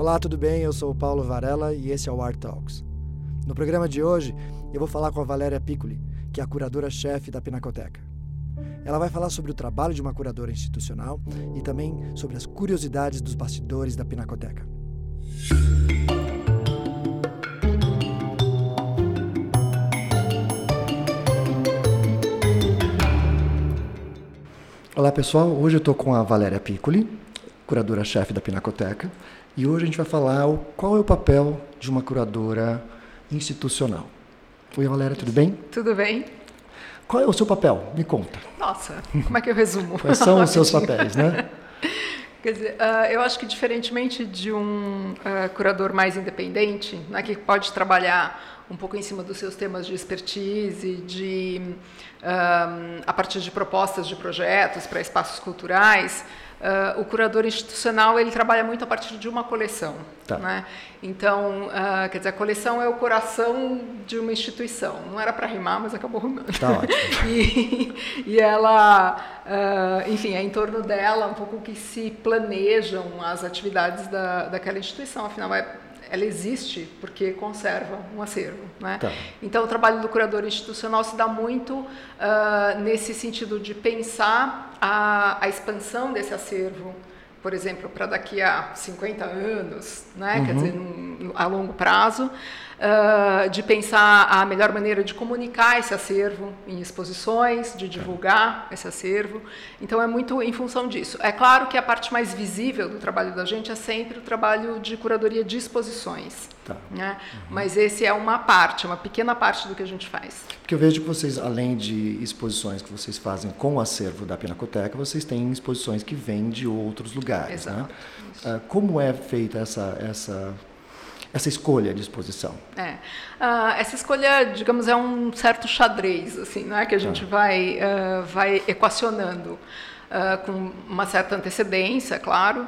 Olá, tudo bem? Eu sou o Paulo Varela e esse é o Art Talks. No programa de hoje, eu vou falar com a Valéria Piccoli, que é a curadora-chefe da Pinacoteca. Ela vai falar sobre o trabalho de uma curadora institucional e também sobre as curiosidades dos bastidores da Pinacoteca. Olá pessoal, hoje eu estou com a Valéria Piccoli, curadora-chefe da Pinacoteca, e hoje a gente vai falar o, qual é o papel de uma curadora institucional. Oi Valéria, tudo bem? Tudo bem. Qual é o seu papel? Me conta. Nossa, como é que eu resumo? Quais são os seus papéis, né? Quer dizer, uh, eu acho que diferentemente de um uh, curador mais independente, né, que pode trabalhar um pouco em cima dos seus temas de expertise, de uh, a partir de propostas de projetos para espaços culturais, Uh, o curador institucional ele trabalha muito a partir de uma coleção, tá. né? Então, uh, quer dizer, a coleção é o coração de uma instituição. Não era para rimar, mas acabou rimando. Tá e, e ela, uh, enfim, é em torno dela um pouco que se planejam as atividades da, daquela instituição. Afinal, é ela existe porque conserva um acervo. Né? Tá. Então, o trabalho do curador institucional se dá muito uh, nesse sentido de pensar a, a expansão desse acervo, por exemplo, para daqui a 50 anos, né? Uhum. quer dizer, num, a longo prazo uh, de pensar a melhor maneira de comunicar esse acervo em exposições, de divulgar esse acervo. Então, é muito em função disso. É claro que a parte mais visível do trabalho da gente é sempre o trabalho de curadoria de exposições. Tá. Né? Uhum. Mas esse é uma parte, uma pequena parte do que a gente faz. Porque eu vejo que vocês, além de exposições que vocês fazem com o acervo da Pinacoteca, vocês têm exposições que vêm de outros lugares. Né? Exato. Né? Como é feita essa, essa essa escolha de exposição? É. Uh, essa escolha, digamos, é um certo xadrez, assim, não é que a gente ah. vai, uh, vai equacionando uh, com uma certa antecedência, claro,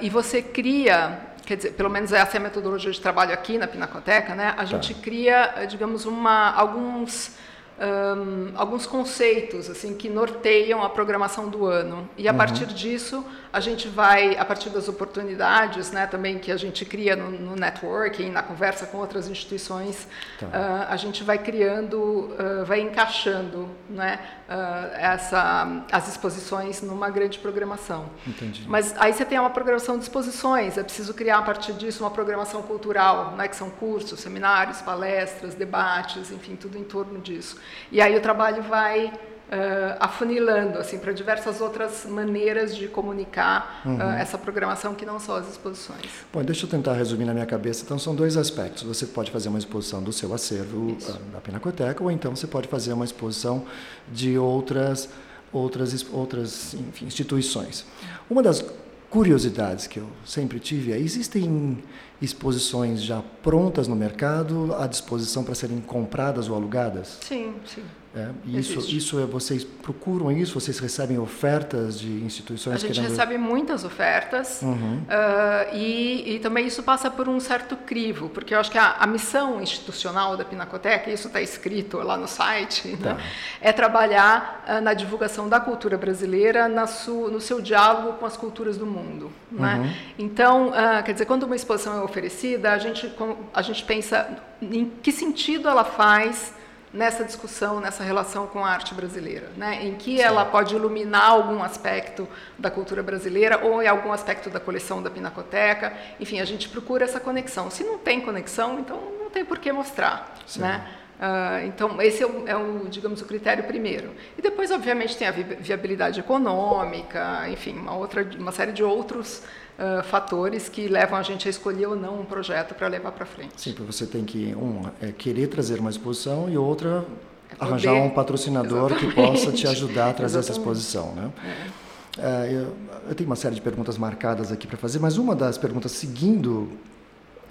e você cria, quer dizer, pelo menos essa é a metodologia de trabalho aqui na Pinacoteca, né? A gente tá. cria, digamos, uma, alguns um, alguns conceitos assim que norteiam a programação do ano e a uhum. partir disso a gente vai a partir das oportunidades né também que a gente cria no, no networking na conversa com outras instituições tá. uh, a gente vai criando uh, vai encaixando né uh, essa as exposições numa grande programação Entendi. mas aí você tem uma programação de exposições é preciso criar a partir disso uma programação cultural né que são cursos seminários palestras debates enfim tudo em torno disso e aí o trabalho vai uh, afunilando assim para diversas outras maneiras de comunicar uhum. uh, essa programação que não são as exposições. Bom, deixa eu tentar resumir na minha cabeça. Então são dois aspectos. Você pode fazer uma exposição do seu acervo da Pinacoteca ou então você pode fazer uma exposição de outras outras outras enfim, instituições. Uma das curiosidades que eu sempre tive é existem exposições já prontas no mercado à disposição para serem compradas ou alugadas? Sim, sim. É, isso, isso é, vocês procuram isso? Vocês recebem ofertas de instituições? A gente querendo... recebe muitas ofertas uhum. uh, e, e, também isso passa por um certo crivo, porque eu acho que a, a missão institucional da Pinacoteca, isso está escrito lá no site, tá. né, é trabalhar uh, na divulgação da cultura brasileira na su, no seu diálogo com as culturas do mundo. Né? Uhum. Então, uh, quer dizer, quando uma exposição é oferecida, a gente, a gente pensa em que sentido ela faz nessa discussão, nessa relação com a arte brasileira, né? em que Sim. ela pode iluminar algum aspecto da cultura brasileira ou em algum aspecto da coleção da Pinacoteca. Enfim, a gente procura essa conexão. Se não tem conexão, então não tem por que mostrar. Né? Uh, então, esse é o, é o, digamos, o critério primeiro. E depois, obviamente, tem a viabilidade econômica, enfim, uma, outra, uma série de outros uh, fatores que levam a gente a escolher ou não um projeto para levar para frente. Sim, porque você tem que, um, é querer trazer uma exposição e outra, é arranjar um patrocinador Exatamente. que possa te ajudar a trazer Exatamente. essa exposição. Né? É. Uh, eu, eu, tenho uma série de perguntas marcadas aqui para fazer, mas uma das perguntas seguindo,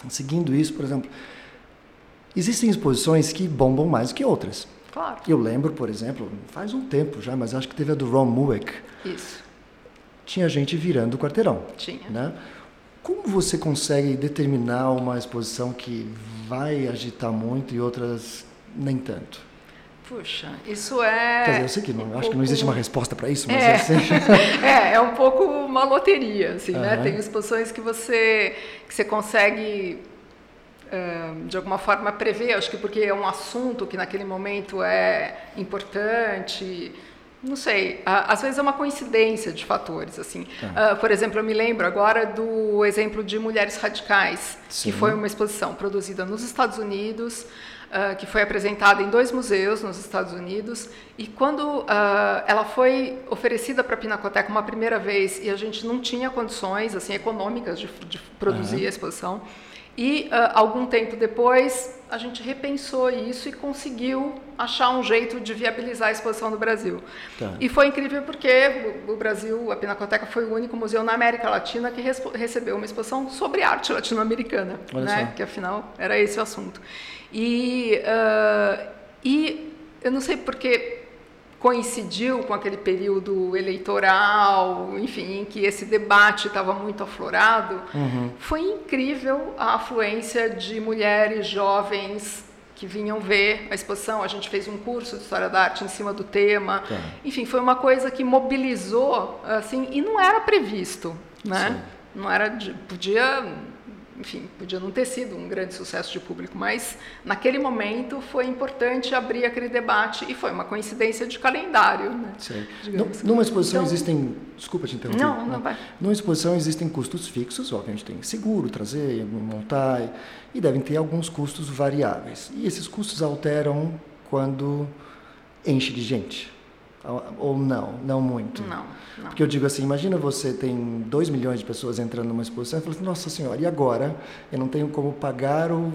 seguindo isso, por exemplo, existem exposições que bombam mais que outras. Claro. Eu lembro, por exemplo, faz um tempo já, mas acho que teve a do Ron Mueck. Isso tinha gente virando o quarteirão. Tinha. Né? Como você consegue determinar uma exposição que vai agitar muito e outras nem tanto? Puxa, isso é. Quer dizer, eu sei que não, um acho pouco... que não existe uma resposta para isso, mas é. Assim... é, é um pouco uma loteria, assim, uhum. né? Tem exposições que você que você consegue de alguma forma prever, acho que porque é um assunto que naquele momento é importante, não sei, às vezes é uma coincidência de fatores, assim. Uh, por exemplo, eu me lembro agora do exemplo de Mulheres Radicais, Sim. que foi uma exposição produzida nos Estados Unidos, uh, que foi apresentada em dois museus nos Estados Unidos, e quando uh, ela foi oferecida para a Pinacoteca uma primeira vez, e a gente não tinha condições, assim, econômicas de, de produzir a exposição, e uh, algum tempo depois a gente repensou isso e conseguiu achar um jeito de viabilizar a exposição no Brasil. Tá. E foi incrível porque o Brasil, a Pinacoteca foi o único museu na América Latina que recebeu uma exposição sobre arte latino-americana, né? que afinal era esse o assunto. E, uh, e eu não sei porque coincidiu com aquele período eleitoral, enfim, em que esse debate estava muito aflorado, uhum. foi incrível a afluência de mulheres jovens que vinham ver a exposição. A gente fez um curso de história da arte em cima do tema. Tá. Enfim, foi uma coisa que mobilizou, assim, e não era previsto, né? Sim. Não era, podia enfim, podia não ter sido um grande sucesso de público, mas naquele momento foi importante abrir aquele debate e foi uma coincidência de calendário. Né? Assim. Numa exposição então, existem. Desculpa te interromper. Não, não vai. Numa exposição existem custos fixos, obviamente tem seguro, trazer, montar, e devem ter alguns custos variáveis. E esses custos alteram quando enche de gente. Ou não, não muito. Não, não. Porque eu digo assim, imagina você tem 2 milhões de pessoas entrando numa exposição e fala assim, nossa senhora, e agora? Eu não tenho como pagar o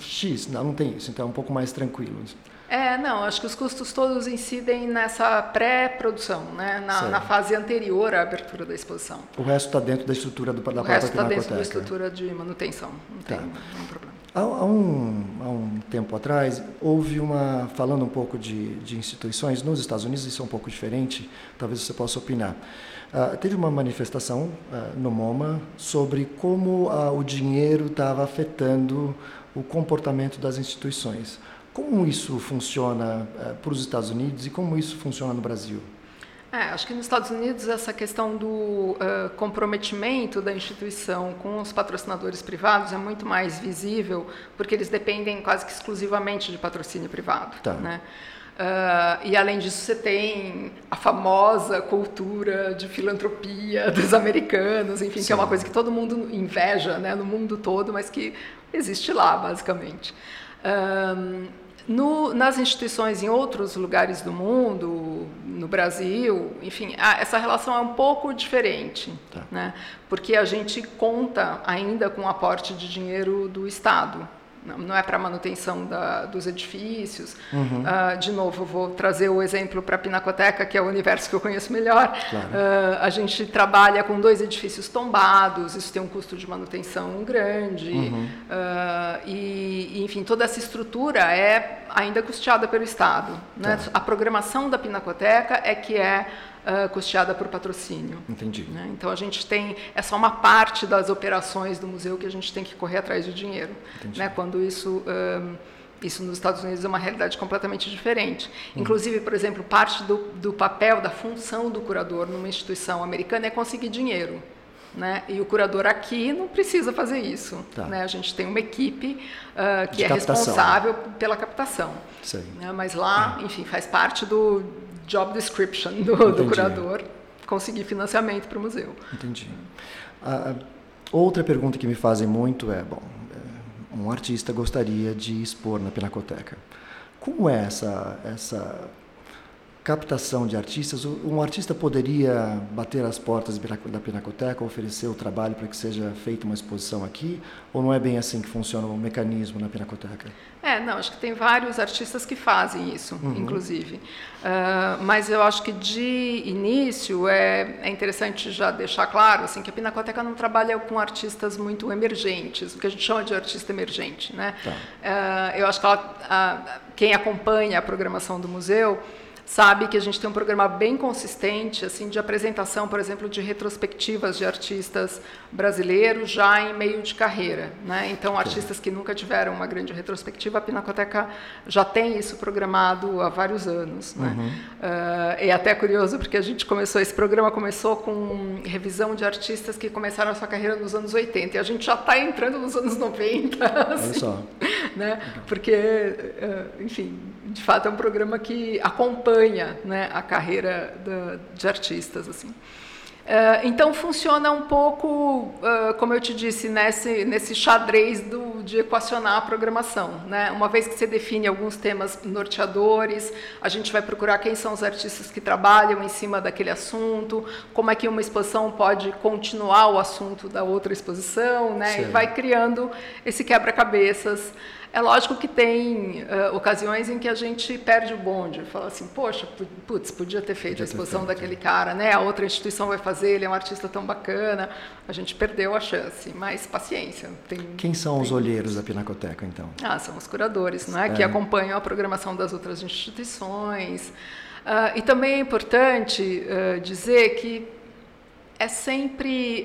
X. Não, não tem isso, então é um pouco mais tranquilo. É, não, acho que os custos todos incidem nessa pré-produção, né? na, na, fase anterior à abertura da exposição. O resto está dentro da estrutura do, da o própria O resto está dentro da estrutura de manutenção, não tá. tem problema. Há, há, um, há um tempo atrás, houve uma, falando um pouco de, de instituições, nos Estados Unidos isso é um pouco diferente, talvez você possa opinar. Uh, teve uma manifestação uh, no MoMA sobre como uh, o dinheiro estava afetando o comportamento das instituições. Como isso funciona para os Estados Unidos e como isso funciona no Brasil? É, acho que nos Estados Unidos essa questão do uh, comprometimento da instituição com os patrocinadores privados é muito mais visível, porque eles dependem quase que exclusivamente de patrocínio privado. Tá. Né? Uh, e além disso, você tem a famosa cultura de filantropia dos americanos, enfim, Sim. que é uma coisa que todo mundo inveja né, no mundo todo, mas que existe lá, basicamente. No, nas instituições em outros lugares do mundo, no Brasil, enfim, a, essa relação é um pouco diferente, tá. né? porque a gente conta ainda com o aporte de dinheiro do Estado não é para manutenção da, dos edifícios. Uhum. Uh, de novo, vou trazer o exemplo para a Pinacoteca, que é o universo que eu conheço melhor. Claro. Uh, a gente trabalha com dois edifícios tombados, isso tem um custo de manutenção grande. Uhum. Uh, e, enfim, toda essa estrutura é ainda custeada pelo Estado. Né? Tá. A programação da Pinacoteca é que é uh, custeada por patrocínio. Entendi. Né? Então a gente tem é só uma parte das operações do museu que a gente tem que correr atrás de dinheiro, Entendi. né? Quando isso um, isso nos Estados Unidos é uma realidade completamente diferente. Uhum. Inclusive, por exemplo, parte do, do papel, da função do curador numa instituição americana é conseguir dinheiro. Né? E o curador aqui não precisa fazer isso. Tá. Né? A gente tem uma equipe uh, que De é captação. responsável pela captação. Né? Mas lá, enfim, faz parte do, job description do, do curador conseguir financiamento para o museu. Entendi. A, outra pergunta que me fazem muito é, bom, é, um artista gostaria de expor na Pinacoteca. Como é essa, essa captação de artistas, um artista poderia bater as portas da Pinacoteca, oferecer o trabalho para que seja feita uma exposição aqui, ou não é bem assim que funciona o mecanismo na Pinacoteca? É, não, acho que tem vários artistas que fazem isso, uhum. inclusive. Uh, mas eu acho que de início é, é, interessante já deixar claro assim, que a Pinacoteca não trabalha com artistas muito emergentes, o que a gente chama de artista emergente. Né? Tá. Uh, eu acho que ela, uh, quem acompanha a programação do museu sabe que a gente tem um programa bem consistente, assim, de apresentação, por exemplo, de retrospectivas de artistas brasileiros já em meio de carreira, né? Então, artistas que nunca tiveram uma grande retrospectiva, a Pinacoteca já tem isso programado há vários anos, né? Uhum. Uh, é até curioso porque a gente começou esse programa começou com revisão de artistas que começaram a sua carreira nos anos 80 e a gente já está entrando nos anos 90, assim, Olha só. né? Porque, uh, enfim, de fato é um programa que acompanha né, a carreira da, de artistas assim. Uh, então funciona um pouco, uh, como eu te disse, nesse, nesse xadrez do, de equacionar a programação. Né? Uma vez que você define alguns temas norteadores, a gente vai procurar quem são os artistas que trabalham em cima daquele assunto, como é que uma exposição pode continuar o assunto da outra exposição, né? e vai criando esse quebra-cabeças. É lógico que tem uh, ocasiões em que a gente perde o bonde, fala assim, poxa, putz, podia ter feito podia a exposição feito, daquele cara, né? A outra instituição vai fazer, ele é um artista tão bacana, a gente perdeu a chance, mas paciência. Tem, Quem são tem os olheiros da Pinacoteca, então? Ah, são os curadores, não é? Que é. acompanham a programação das outras instituições. Uh, e também é importante uh, dizer que é sempre,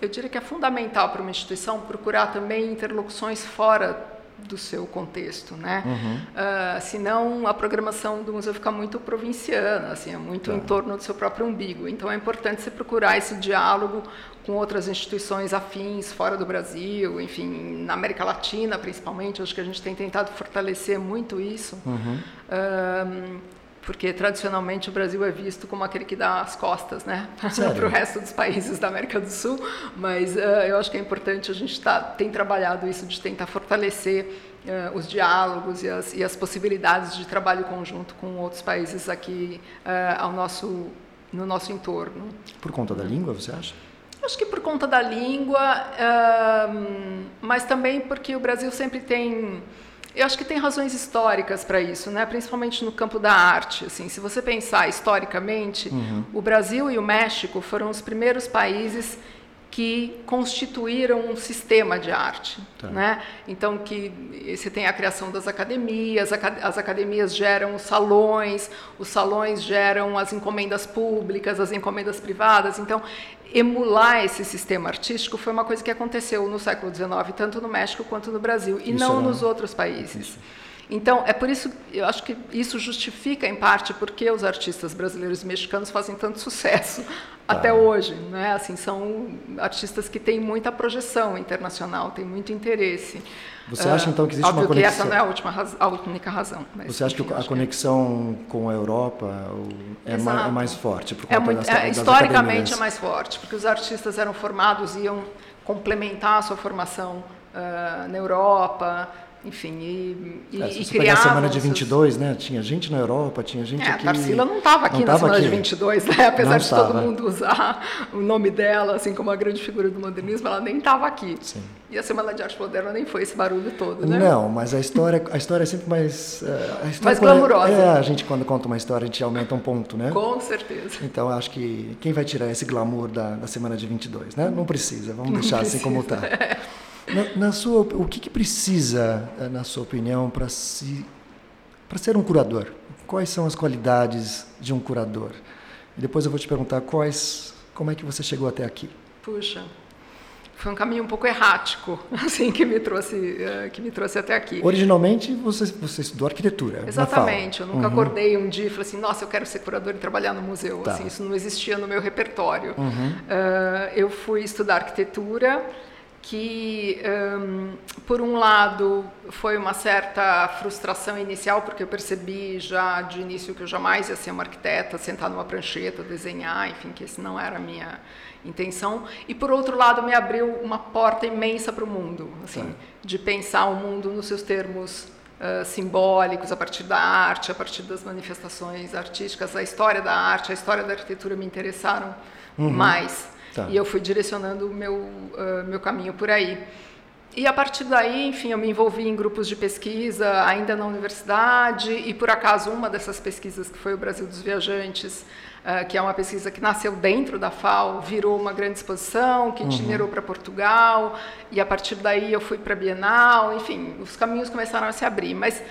eu diria que é fundamental para uma instituição procurar também interlocuções fora do seu contexto, né? Uhum. Uh, senão a programação do museu fica muito provinciana, assim, é muito tá. em torno do seu próprio umbigo. Então é importante você procurar esse diálogo com outras instituições afins fora do Brasil, enfim, na América Latina principalmente. Acho que a gente tem tentado fortalecer muito isso. Uhum. Uh, porque tradicionalmente o Brasil é visto como aquele que dá as costas, né, para o resto dos países da América do Sul. Mas uh, eu acho que é importante a gente tá, tem trabalhado isso de tentar fortalecer uh, os diálogos e as, e as, possibilidades de trabalho conjunto com outros países aqui uh, ao nosso no nosso entorno. Por conta da língua, você acha? Acho que por conta da língua, mas também porque o Brasil sempre tem eu acho que tem razões históricas para isso, né? principalmente no campo da arte. Assim, se você pensar historicamente, uhum. o Brasil e o México foram os primeiros países que constituíram um sistema de arte, tá. né? Então que você tem a criação das academias, as academias geram os salões, os salões geram as encomendas públicas, as encomendas privadas. Então emular esse sistema artístico foi uma coisa que aconteceu no século XIX, tanto no México quanto no Brasil, e isso não nos outros países. Isso. Então, é por isso, eu acho que isso justifica, em parte, porque os artistas brasileiros e mexicanos fazem tanto sucesso tá. até hoje. Né? Assim, são artistas que têm muita projeção internacional, têm muito interesse. Você acha, então, que existe Óbvio uma conexão... que essa não é a, última, a única razão. Você acha que a conexão com a Europa é mais, é mais, forte? É conta é muito, das, é, historicamente é mais forte, porque os artistas eram formados, iam complementar a sua formação uh, na Europa, enfim, e, e, é, e criar. a semana de 22, né? Tinha gente na Europa, tinha gente é, aqui. A Tarsila não estava aqui não na semana aqui. de 22, né? Apesar não de todo mundo usar o nome dela, assim, como uma grande figura do modernismo, ela nem estava aqui. Sim. E a Semana de Arte Moderna nem foi esse barulho todo, né? Não, mas a história, a história é sempre mais. Uh, mais glamurosa. É, a gente, quando conta uma história, a gente aumenta um ponto, né? Com certeza. Então, acho que quem vai tirar esse glamour da, da Semana de 22, né? Não precisa, vamos não deixar precisa. assim como está. Na, na, sua, o que, que precisa, eh, na sua opinião, para se, para ser um curador? Quais são as qualidades de um curador? E depois eu vou te perguntar quais, como é que você chegou até aqui? Puxa, foi um caminho um pouco errático, assim, que me trouxe, eh, que me trouxe até aqui. Originalmente você, você estudou arquitetura. Exatamente. Eu nunca uhum. acordei um dia e falei assim, nossa, eu quero ser curador e trabalhar no museu. Tá. Assim, isso não existia no meu repertório. Uhum. Uh, eu fui estudar arquitetura que, um, por um lado, foi uma certa frustração inicial, porque eu percebi já de início que eu jamais ia ser uma arquiteta, sentar numa prancheta, desenhar, enfim, que esse não era a minha intenção. E, por outro lado, me abriu uma porta imensa para o mundo, assim, de pensar o mundo nos seus termos uh, simbólicos, a partir da arte, a partir das manifestações artísticas, a história da arte, a história da arquitetura me interessaram uhum. mais. Tá. E eu fui direcionando o meu, uh, meu caminho por aí. E a partir daí, enfim, eu me envolvi em grupos de pesquisa, ainda na universidade, e por acaso uma dessas pesquisas, que foi o Brasil dos Viajantes, uh, que é uma pesquisa que nasceu dentro da FAO, virou uma grande exposição, que itinerou uhum. para Portugal, e a partir daí eu fui para a Bienal, enfim, os caminhos começaram a se abrir. Mas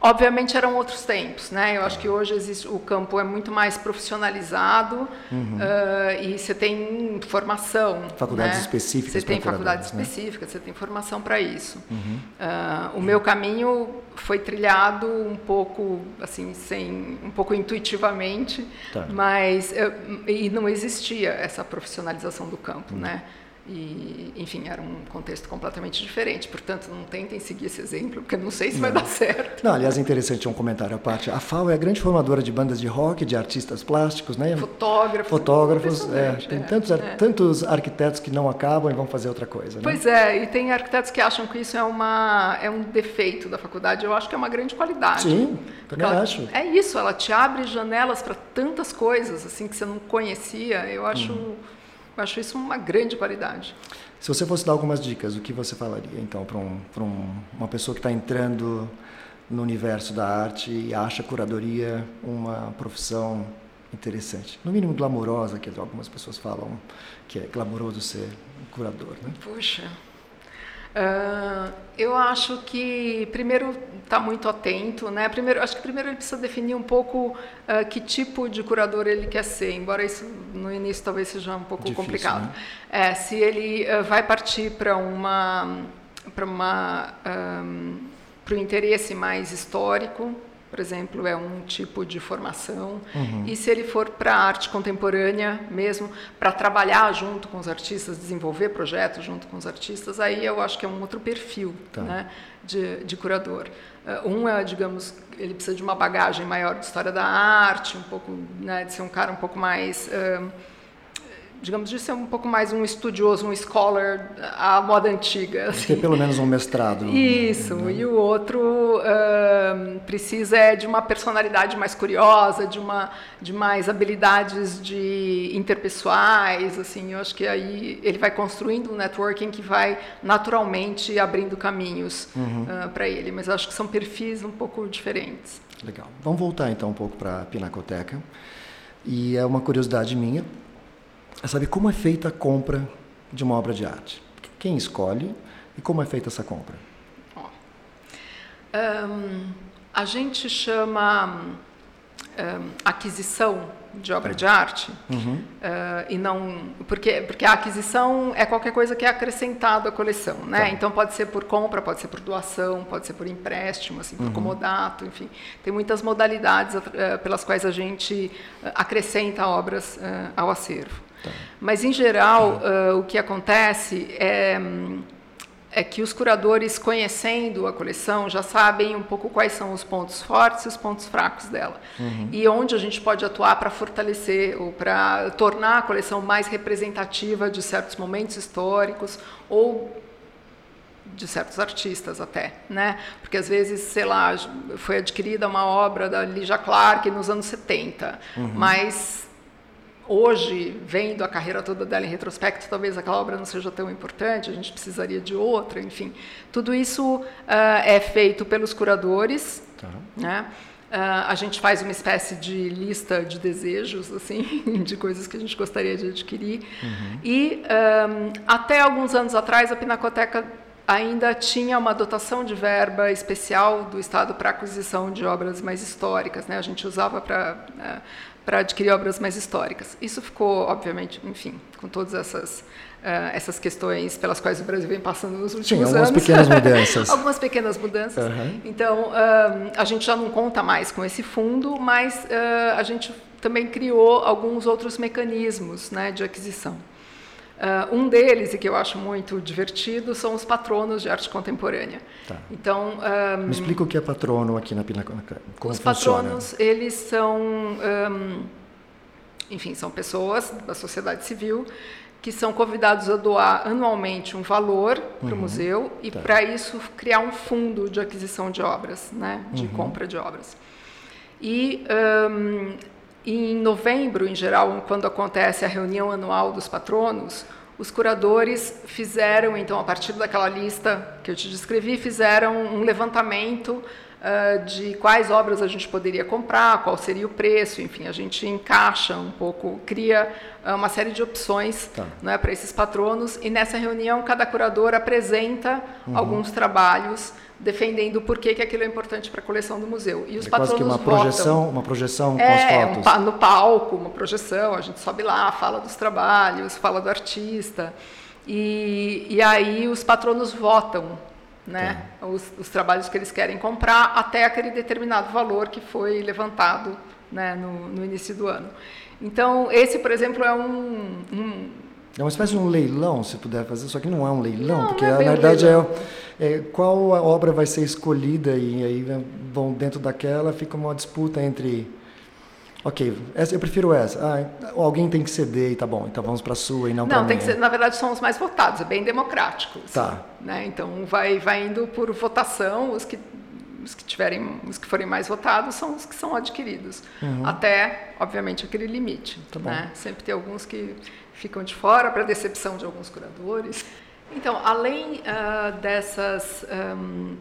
Obviamente eram outros tempos, né? Eu acho que hoje existe, o campo é muito mais profissionalizado uhum. uh, e você tem formação. Faculdades né? específicas. Você tem faculdades né? específicas, você tem formação para isso. Uhum. Uh, o meu caminho foi trilhado um pouco assim, sem, um pouco intuitivamente, tá. mas uh, e não existia essa profissionalização do campo, uhum. né? E, enfim, era um contexto completamente diferente. Portanto, não tentem seguir esse exemplo, porque não sei se não. vai dar certo. Não, aliás, é interessante um comentário à parte. A FAO é a grande formadora de bandas de rock, de artistas plásticos, né? Fotógrafos. Fotógrafos. É, tem é, tantos, é. tantos arquitetos que não acabam e vão fazer outra coisa. Né? Pois é, e tem arquitetos que acham que isso é, uma, é um defeito da faculdade. Eu acho que é uma grande qualidade. Sim, também ela, acho. É isso, ela te abre janelas para tantas coisas assim que você não conhecia. Eu acho. Hum eu acho isso uma grande qualidade. Se você fosse dar algumas dicas, o que você falaria então para um, um, uma pessoa que está entrando no universo da arte e acha curadoria uma profissão interessante, no mínimo glamourosa, que algumas pessoas falam que é glamouroso ser curador, né? Puxa, Uh, eu acho que primeiro está muito atento, né? Primeiro, acho que primeiro ele precisa definir um pouco uh, que tipo de curador ele quer ser, embora isso no início talvez seja um pouco Difícil, complicado. Né? É, se ele uh, vai partir para uma para uma um, para o interesse mais histórico, por exemplo, é um tipo de formação. Uhum. E se ele for para a arte contemporânea mesmo, para trabalhar junto com os artistas, desenvolver projetos junto com os artistas, aí eu acho que é um outro perfil tá. né, de, de curador. Uh, um é, digamos, ele precisa de uma bagagem maior de história da arte, um pouco, né, de ser um cara um pouco mais uh, digamos, de ser um pouco mais um estudioso, um scholar à moda antiga. Assim. Ter pelo menos um mestrado. Isso, né? e o outro uh, precisa é de uma personalidade mais curiosa, de, uma, de mais habilidades de interpessoais, assim, eu acho que aí ele vai construindo um networking que vai naturalmente abrindo caminhos uhum. uh, para ele, mas acho que são perfis um pouco diferentes. Legal. Vamos voltar então um pouco para a Pinacoteca. E é uma curiosidade minha, é saber como é feita a compra de uma obra de arte. Quem escolhe e como é feita essa compra? Um, a gente chama um, aquisição de obra de arte uhum. uh, e não porque porque a aquisição é qualquer coisa que é acrescentado à coleção né tá. então pode ser por compra pode ser por doação pode ser por empréstimo assim por uhum. comodato enfim tem muitas modalidades uh, pelas quais a gente uh, acrescenta obras ao acervo Tá. Mas, em geral, uh, o que acontece é, é que os curadores, conhecendo a coleção, já sabem um pouco quais são os pontos fortes e os pontos fracos dela. Uhum. E onde a gente pode atuar para fortalecer ou para tornar a coleção mais representativa de certos momentos históricos ou de certos artistas até, né? Porque às vezes, sei lá, foi adquirida uma obra da Lígia Clark nos anos 70, uhum. mas hoje, vendo a carreira toda dela em retrospecto, talvez aquela obra não seja tão importante, a gente precisaria de outra, enfim. Tudo isso uh, é feito pelos curadores, tá. né? Uh, a gente faz uma espécie de lista de desejos, assim, de coisas que a gente gostaria de adquirir. Uhum. E um, até alguns anos atrás, a Pinacoteca ainda tinha uma dotação de verba especial do Estado para aquisição de obras mais históricas. Né? A gente usava para para adquirir obras mais históricas. Isso ficou, obviamente, enfim, com todas essas uh, essas questões pelas quais o Brasil vem passando nos últimos Sim, algumas anos. pequenas mudanças. algumas pequenas mudanças. Uhum. Então, uh, a gente já não conta mais com esse fundo, mas uh, a gente também criou alguns outros mecanismos né, de aquisição. Uh, um deles, e que eu acho muito divertido, são os patronos de arte contemporânea. Tá. Então, um, Me explica o que é patrono aqui na Pinacoteca. Os funciona? patronos, eles são, um, enfim, são pessoas da sociedade civil que são convidados a doar anualmente um valor para o uhum. museu e, tá. para isso, criar um fundo de aquisição de obras, né, de uhum. compra de obras. E um, em novembro, em geral, quando acontece a reunião anual dos patronos, os curadores fizeram, então, a partir daquela lista que eu te descrevi, fizeram um levantamento uh, de quais obras a gente poderia comprar, qual seria o preço, enfim, a gente encaixa um pouco, cria uma série de opções tá. né, para esses patronos e nessa reunião cada curador apresenta uhum. alguns trabalhos defendendo por que, que aquilo é importante para a coleção do museu. E os é patronos quase que uma votam. projeção, uma projeção com é, as fotos. Um, no palco, uma projeção, a gente sobe lá, fala dos trabalhos, fala do artista. E, e aí os patronos votam né, os, os, trabalhos que eles querem comprar até aquele determinado valor que foi levantado né, no, no início do ano. Então, esse, por exemplo, é um, um é uma espécie de um leilão, se puder fazer, só que não é um leilão, não, porque não é na verdade um é, é, qual a obra vai ser escolhida e aí vão dentro daquela, fica uma disputa entre Ok, essa, eu prefiro essa. Ah, alguém tem que ceder e tá bom, então vamos para a sua e não, para Não, tem que ser, na verdade são os mais votados, é bem democrático. Assim, tá. Né? Então vai, vai indo por votação, os que, os que tiverem, os que forem mais votados são os que são adquiridos. Uhum. Até, obviamente, aquele limite. Tá né? Sempre tem alguns que ficam de fora para decepção de alguns curadores. Então, além uh, dessas um,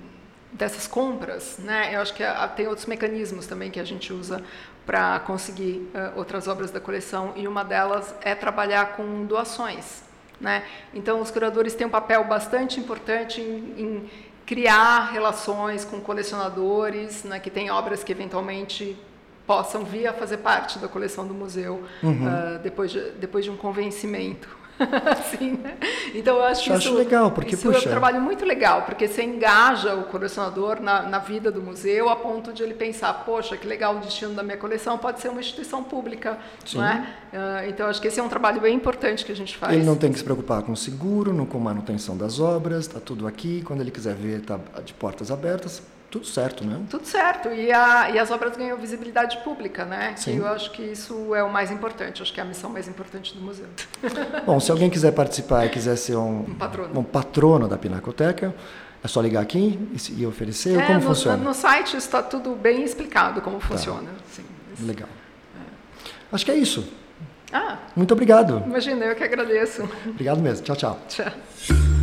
dessas compras, né? Eu acho que a, tem outros mecanismos também que a gente usa para conseguir uh, outras obras da coleção e uma delas é trabalhar com doações, né? Então os curadores têm um papel bastante importante em, em criar relações com colecionadores, né? Que têm obras que eventualmente possam vir a fazer parte da coleção do museu uhum. uh, depois de, depois de um convencimento. assim, né? Então eu acho, eu isso, acho legal, porque isso puxa. é um trabalho muito legal, porque você engaja o colecionador na, na, vida do museu a ponto de ele pensar, poxa, que legal o destino da minha coleção pode ser uma instituição pública, Sim. não é? Uh, então acho que esse é um trabalho bem importante que a gente faz. Ele não tem que se preocupar com seguro, com manutenção das obras, está tudo aqui, quando ele quiser ver, está de portas abertas tudo certo, né? Tudo certo. E, a, e as obras ganham visibilidade pública, né? Sim. E eu acho que isso é o mais importante. Acho que é a missão mais importante do museu. Bom, se alguém quiser participar e quiser ser um, um, patrono. um patrono da Pinacoteca, é só ligar aqui e, oferecer? É, como no, funciona? No, no site está tudo bem explicado como tá. funciona. Sim, Legal. É. Acho que é isso. Ah, Muito obrigado. Imagina, eu que agradeço. Obrigado mesmo. Tchau, tchau. Tchau.